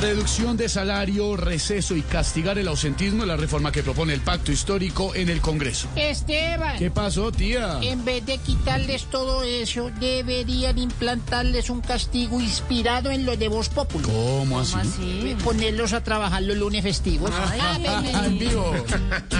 Reducción de salario, receso y castigar el ausentismo es la reforma que propone el pacto histórico en el Congreso. Esteban. ¿Qué pasó, tía? En vez de quitarles todo eso, deberían implantarles un castigo inspirado en lo de Voz Popular. ¿Cómo así? Ponerlos a trabajar los lunes festivos. Ah, en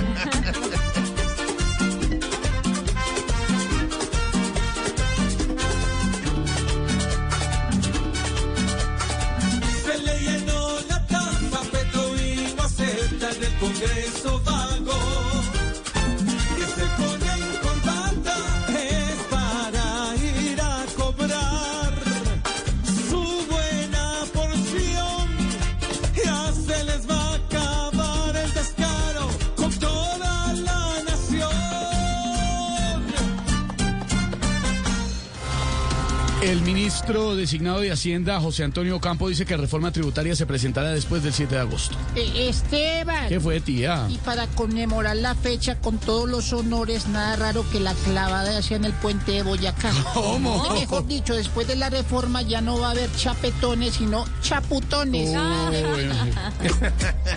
Congreso El ministro designado de Hacienda, José Antonio Campo, dice que la reforma tributaria se presentará después del 7 de agosto. Eh, Esteban. ¿Qué fue, tía? Y para conmemorar la fecha con todos los honores, nada raro que la clavada hacia en el puente de Boyacá. ¿Cómo? O mejor dicho, después de la reforma ya no va a haber chapetones, sino chaputones. Arrancó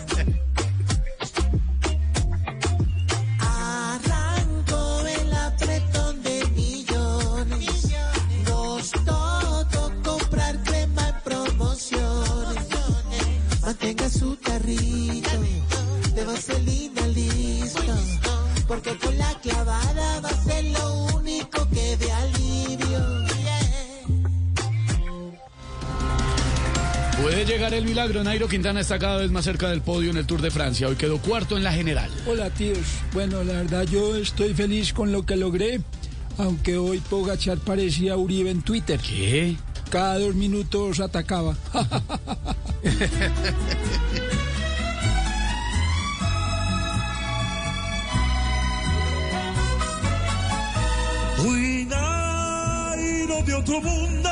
Mantenga su carrito de vaselina listo. Porque con la clavada va a ser lo único que de alivio. Puede llegar el milagro. Nairo Quintana está cada vez más cerca del podio en el Tour de Francia. Hoy quedó cuarto en la general. Hola tíos, bueno la verdad yo estoy feliz con lo que logré, aunque hoy Pogachar parecía Uribe en Twitter. ¿Qué? Cada dos minutos atacaba. Uy, Nairo de otro mundo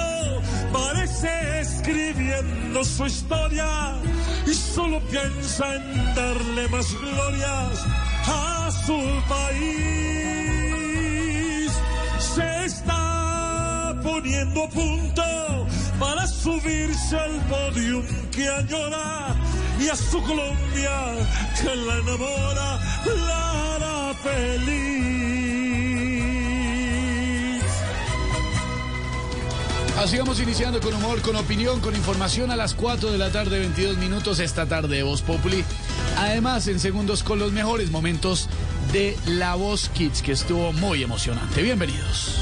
parece escribiendo su historia y solo piensa en darle más glorias a su país. Se está poniendo a punto subirse al podium que añora y a su Colombia que la enamora la hará feliz. Así vamos iniciando con humor, con opinión, con información a las 4 de la tarde, 22 minutos esta tarde, Voz Populi. Además, en segundos con los mejores momentos de La Voz Kids, que estuvo muy emocionante. Bienvenidos.